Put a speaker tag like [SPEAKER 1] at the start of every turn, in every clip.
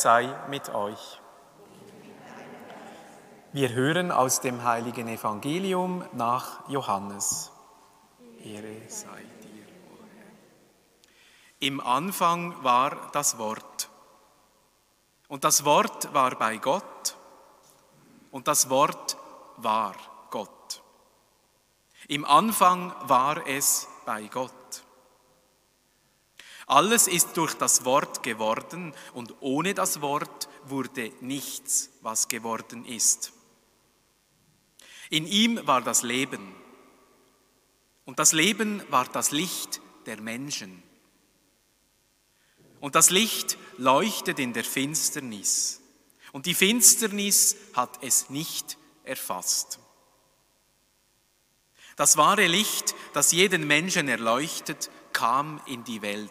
[SPEAKER 1] sei mit euch. Wir hören aus dem heiligen Evangelium nach Johannes. Ehre sei dir, o Herr. Im Anfang war das Wort. Und das Wort war bei Gott. Und das Wort war Gott. Im Anfang war es bei Gott. Alles ist durch das Wort geworden und ohne das Wort wurde nichts, was geworden ist. In ihm war das Leben und das Leben war das Licht der Menschen. Und das Licht leuchtet in der Finsternis und die Finsternis hat es nicht erfasst. Das wahre Licht, das jeden Menschen erleuchtet, kam in die Welt.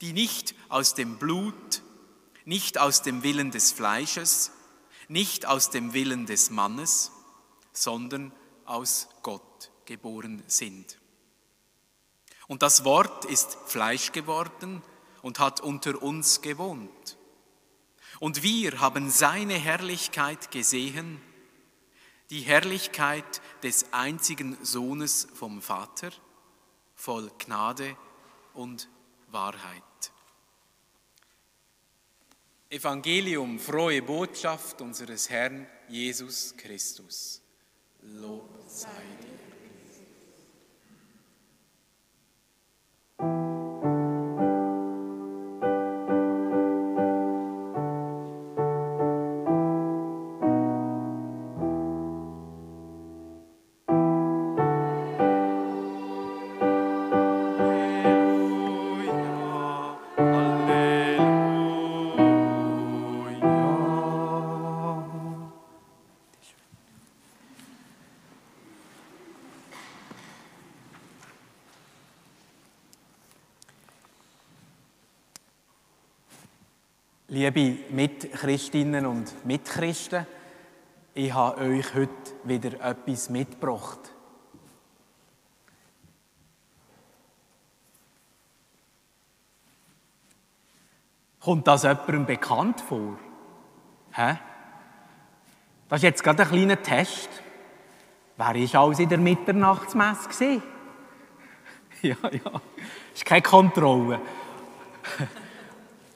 [SPEAKER 1] die nicht aus dem Blut, nicht aus dem Willen des Fleisches, nicht aus dem Willen des Mannes, sondern aus Gott geboren sind. Und das Wort ist Fleisch geworden und hat unter uns gewohnt. Und wir haben seine Herrlichkeit gesehen, die Herrlichkeit des einzigen Sohnes vom Vater, voll Gnade und Wahrheit. Evangelium, frohe Botschaft unseres Herrn Jesus Christus. Lob sei dir. Liebe Mitchristinnen und Mitchristen, ich habe euch heute wieder etwas mitgebracht. Kommt das jemandem bekannt vor? Hä? Das ist jetzt gerade ein kleiner Test. Wer war alles in der Mitternachtsmesse? ja, ja. Ist keine Kontrolle.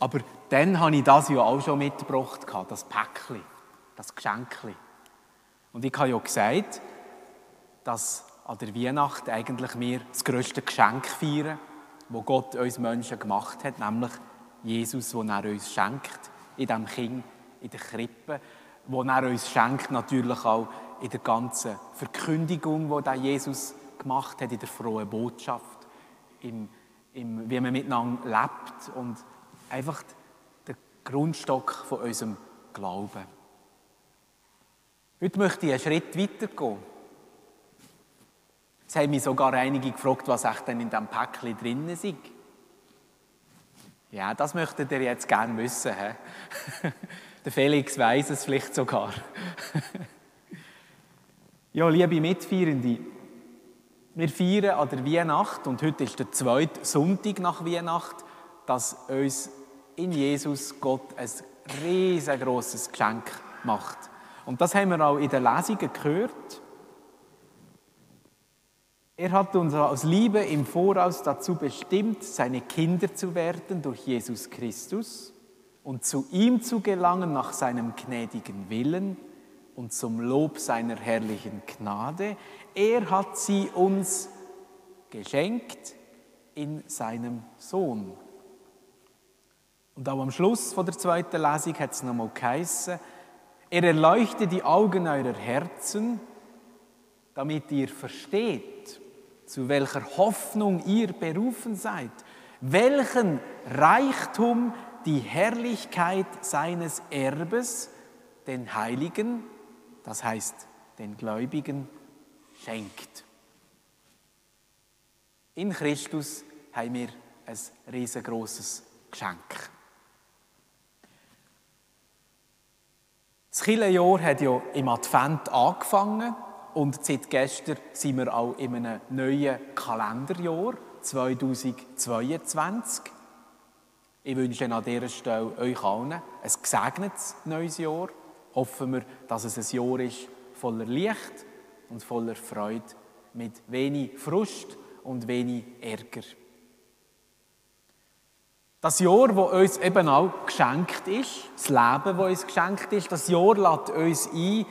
[SPEAKER 1] Aber dann habe ich das ja auch schon mitgebracht, das Päckchen, das Geschenkchen. Und ich habe ja gesagt, dass an der Weihnacht eigentlich wir das grösste Geschenk feiern, wo Gott uns Menschen gemacht hat, nämlich Jesus, den er uns schenkt, in dem Kind, in der Krippe, wo er uns schenkt natürlich auch in der ganzen Verkündigung, die der Jesus gemacht hat, in der frohen Botschaft, im, im, wie man miteinander lebt und einfach der Grundstock von unserem Glauben. Heute möchte ich einen Schritt weitergehen. Es haben mich sogar einige gefragt, was echt denn in diesem Päckchen drin ist. Ja, das möchtet ihr jetzt gerne wissen. He? Der Felix weiß es vielleicht sogar. ja, liebe Mitfeierende, wir feiern an der Weihnacht und heute ist der zweite Sonntag nach Weihnacht, dass uns in Jesus Gott ein riesengroßes Geschenk macht. Und das haben wir auch in den Lesungen gehört. Er hat uns aus Liebe im Voraus dazu bestimmt, seine Kinder zu werden durch Jesus Christus. und zu ihm zu gelangen nach seinem gnädigen Willen und zum Lob seiner herrlichen Gnade. Er hat sie uns geschenkt in seinem Sohn. Und auch am Schluss von der zweiten Lesung hat es nochmal geheißen, er erleuchte die Augen eurer Herzen, damit ihr versteht, zu welcher Hoffnung ihr berufen seid, welchen Reichtum die Herrlichkeit seines Erbes den Heiligen, das heißt den Gläubigen, schenkt. In Christus haben wir ein riesengroßes Geschenk. Das Kirchenjahr hat ja im Advent angefangen und seit gestern sind wir auch in einem neuen Kalenderjahr 2022. Ich wünsche an dieser Stelle euch allen ein gesegnetes neues Jahr. Hoffen wir, dass es ein Jahr ist voller Licht und voller Freude, mit wenig Frust und wenig Ärger. Das Jahr, das uns eben auch geschenkt ist, das Leben, das uns geschenkt ist, das Jahr lädt uns ein,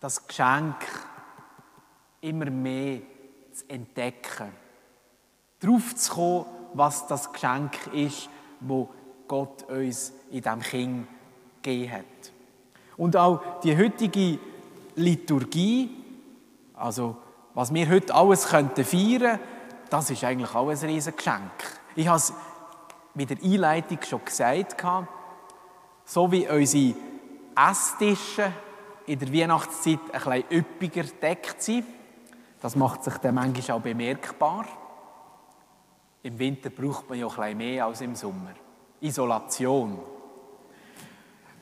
[SPEAKER 1] das Geschenk immer mehr zu entdecken. Darauf zu kommen, was das Geschenk ist, wo Gott uns in diesem Kind gegeben hat. Und auch die heutige Liturgie, also was wir heute alles könnten feiern, das ist eigentlich auch ein riesiges Geschenk. Ich habe es mit der Einleitung schon gesagt, so wie unsere Esstische in der Weihnachtszeit ein bisschen üppiger deckt sind, das macht sich dann manchmal auch bemerkbar. Im Winter braucht man ja ein bisschen mehr als im Sommer. Isolation.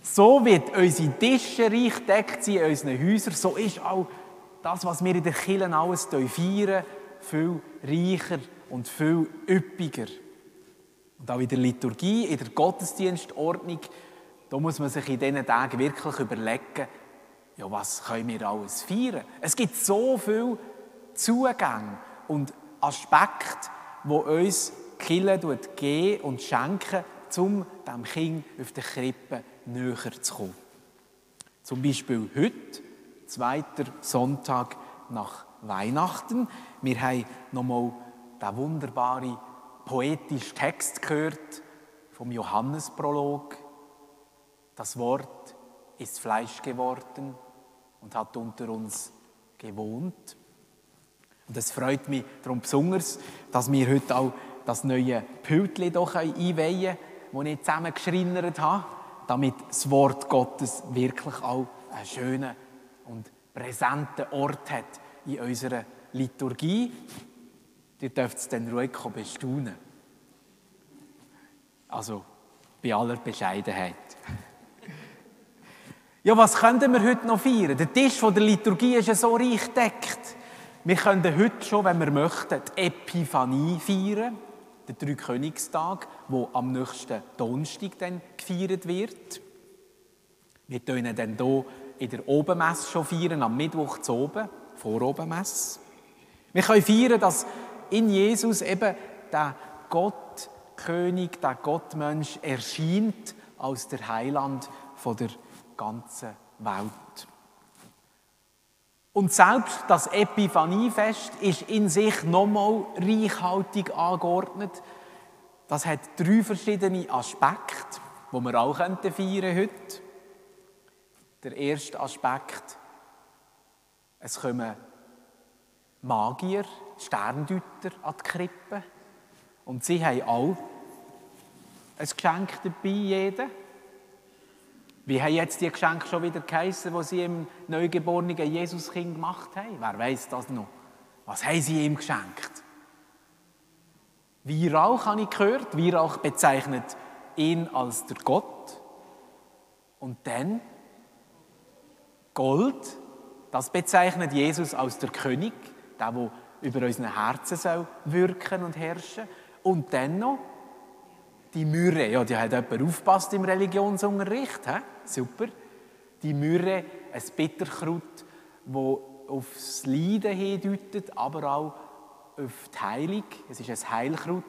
[SPEAKER 1] So wird unsere Tische reich deckt sind in unseren Häusern, so ist auch das, was wir in der Kirche alles feiern, viel reicher und viel üppiger. Und auch in der Liturgie, in der Gottesdienstordnung, da muss man sich in diesen Tagen wirklich überlegen, ja, was können wir alles feiern? Es gibt so viele Zugänge und Aspekte, die uns die Kirche geben und schenken, um dem Kind auf der Krippe näher zu kommen. Zum Beispiel heute, zweiter Sonntag nach Weihnachten. Wir haben nochmal den wunderbaren poetischen Text gehört vom Johannesprolog. Das Wort ist Fleisch geworden und hat unter uns gewohnt. Und es freut mich darum besonders, dass wir heute auch das neue Pültli doch einweihen können, das ich zusammen geschreinert habe, damit das Wort Gottes wirklich auch einen schönen und präsenten Ort hat in unserer Liturgie. Ihr dürft es dann ruhig bestaunen. Also bei aller Bescheidenheit. Ja, was könnten wir heute noch feiern? Der Tisch der Liturgie ist ja so reich deckt. Wir können heute schon, wenn wir möchten, die Epiphanie feiern, den Dreikönigstag, wo am nächsten Donnerstag dann gefeiert wird. Wir können dann hier in der Obenmesse schon feiern, am Mittwoch zu oben, vor Obenmesse. Wir können feiern, dass in Jesus eben der Gottkönig, der Gottmensch erscheint als der Heiland von der ganzen Welt. Und selbst das Epiphaniefest ist in sich nochmal reichhaltig angeordnet. Das hat drei verschiedene Aspekte, die wir auch feiern heute. Der erste Aspekt, es kommen Magier, Sterndeuter an die Krippe. Und sie haben auch ein Geschenk dabei, jeder. Wie haben jetzt die Geschenke schon wieder geheissen, die sie im neugeborenen Jesuskind gemacht haben? Wer weiß das noch? Was haben sie ihm geschenkt? Weihrauch habe ich gehört. Weihrauch bezeichnet ihn als der Gott. Und dann Gold, das bezeichnet Jesus als der König, der, der über unsere Herzen soll wirken und herrschen. Und dann noch die Myrrhe. Ja, die hat jemand aufgepasst im Religionsunterricht. He? Super. Die Myrrhe, ein Bitterkraut, das aufs Leiden hindeutet, aber auch auf die Heilung. Es ist ein Heilkraut.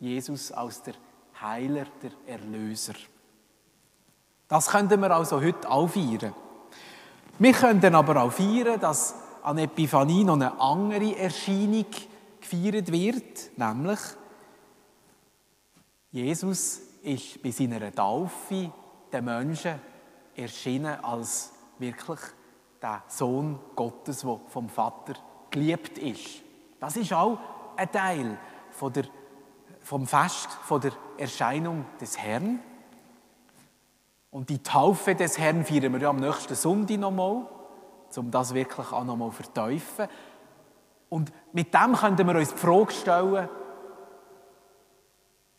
[SPEAKER 1] Jesus als der Heiler, der Erlöser. Das könnten wir also heute auch feiern. Wir könnten aber auch feiern, dass an Epiphanie noch eine andere Erscheinung gefeiert wird, nämlich Jesus ist bei seiner Taufe den Menschen erschienen als wirklich der Sohn Gottes, der vom Vater geliebt ist. Das ist auch ein Teil von der, vom Fest von der Erscheinung des Herrn. Und die Taufe des Herrn feiern wir ja am nächsten Sonntag nochmal, um das wirklich auch nochmal zu verteufeln. Und mit dem könnten wir uns die Frage stellen,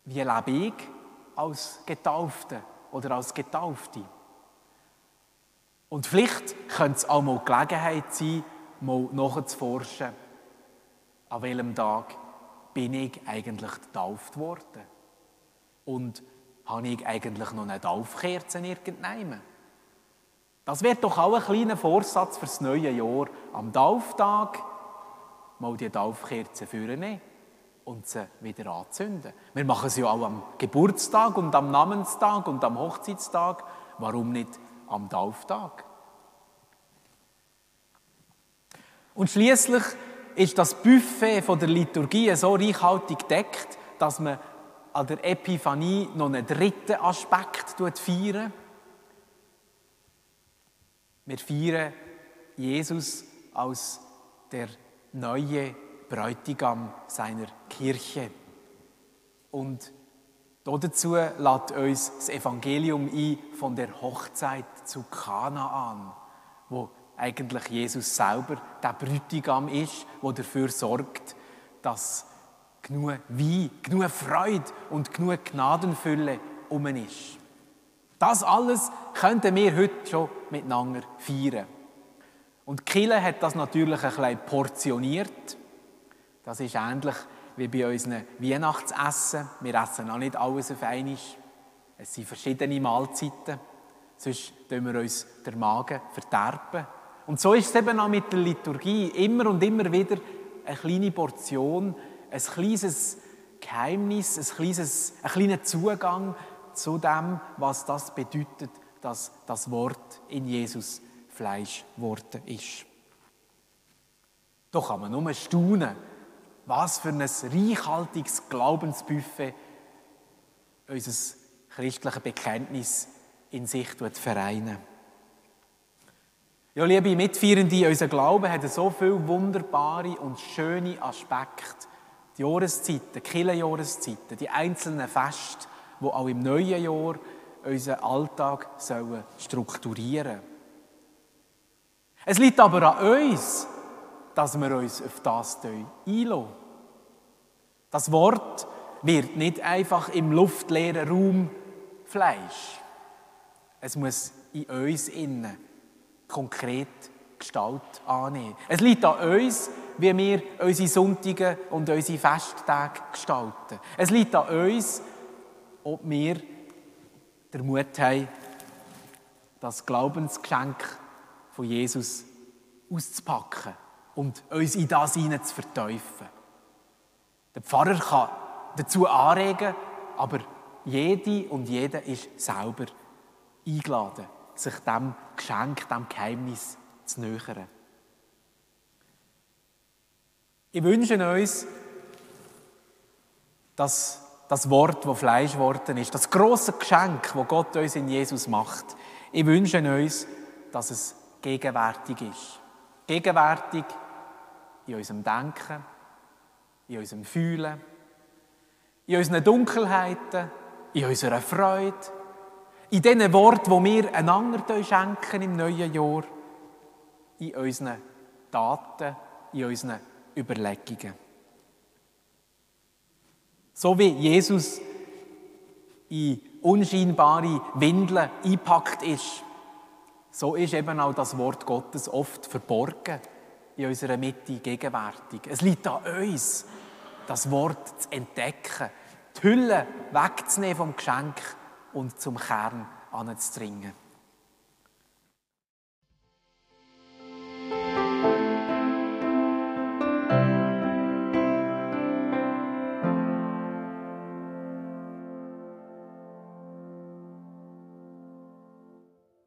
[SPEAKER 1] wie lebe ich als Getaufte oder als Getaufte? Und vielleicht könnte es auch mal Gelegenheit sein, mal nachzuforschen, an welchem Tag bin ich eigentlich getauft worden? Und habe ich eigentlich noch eine Taufkerze irgendeinem? Das wird doch auch ein kleiner Vorsatz fürs neue Jahr. Am Tauftag mal die Taufkerze führen und sie wieder anzünden. Wir machen es ja auch am Geburtstag und am Namenstag und am Hochzeitstag. Warum nicht am Tauftag? Und schließlich ist das Buffet von der Liturgie so reichhaltig deckt, dass man an der Epiphanie noch einen dritten Aspekt feiern. Wir feiern Jesus als der neue Bräutigam seiner Kirche. Und dazu lädt uns das Evangelium ein von der Hochzeit zu Kanaan, wo eigentlich Jesus selber der Bräutigam ist, der dafür sorgt, dass genug Wein, genug Freude und genug Gnadenfülle um ist. Das alles könnten wir heute schon miteinander feiern. Und Kille hat das natürlich ein bisschen portioniert. Das ist ähnlich wie bei unseren Weihnachtsessen. Wir essen auch nicht alles auf einmal. Es sind verschiedene Mahlzeiten. Sonst tun wir uns der Magen verderben. Und so ist es eben auch mit der Liturgie. Immer und immer wieder eine kleine Portion, ein kleines Geheimnis, ein, kleines, ein kleiner Zugang zu dem, was das bedeutet, dass das Wort in Jesus Fleisch geworden ist. Doch kann man nur staunen, was für ein reichhaltiges Glaubensbuffet unser christliches Bekenntnis in sich vereinen. Ja, liebe Mitfeierende, unser Glaube hat so viele wunderbare und schöne Aspekte. Die Jahreszeiten, die Kirchenjahreszeiten, die einzelnen Feste, die auch im neuen Jahr unseren Alltag strukturieren sollen. Es liegt aber an uns, dass wir uns auf das einlassen. Das Wort wird nicht einfach im luftleeren Raum Fleisch. Es muss in uns innen konkret Gestalt annehmen. Es liegt an uns, wie wir unsere Sonntage und unsere Festtage gestalten. Es liegt an uns, ob wir den Mut haben, das Glaubensgeschenk von Jesus auszupacken und uns in das hinein zu verteufeln. Der Pfarrer kann dazu anregen, aber jede und jeder ist selber eingeladen, sich dem Geschenk, dem Geheimnis zu nähern. Ich wünsche uns, dass das Wort, das Fleisch geworden ist, das große Geschenk, das Gott uns in Jesus macht, ich wünsche uns, dass es gegenwärtig ist. Gegenwärtig in unserem Denken, in unserem Fühlen, in unseren Dunkelheiten, in unserer Freude, in diesen Worten, die wir einander schenken im neuen Jahr, in unseren Taten, in unseren Überlegungen. So wie Jesus in unscheinbare Windeln eingepackt ist, so ist eben auch das Wort Gottes oft verborgen in unserer Mitte gegenwärtig. Es liegt an uns, das Wort zu entdecken, die Hülle wegzunehmen vom Geschenk und zum Kern anzudringen.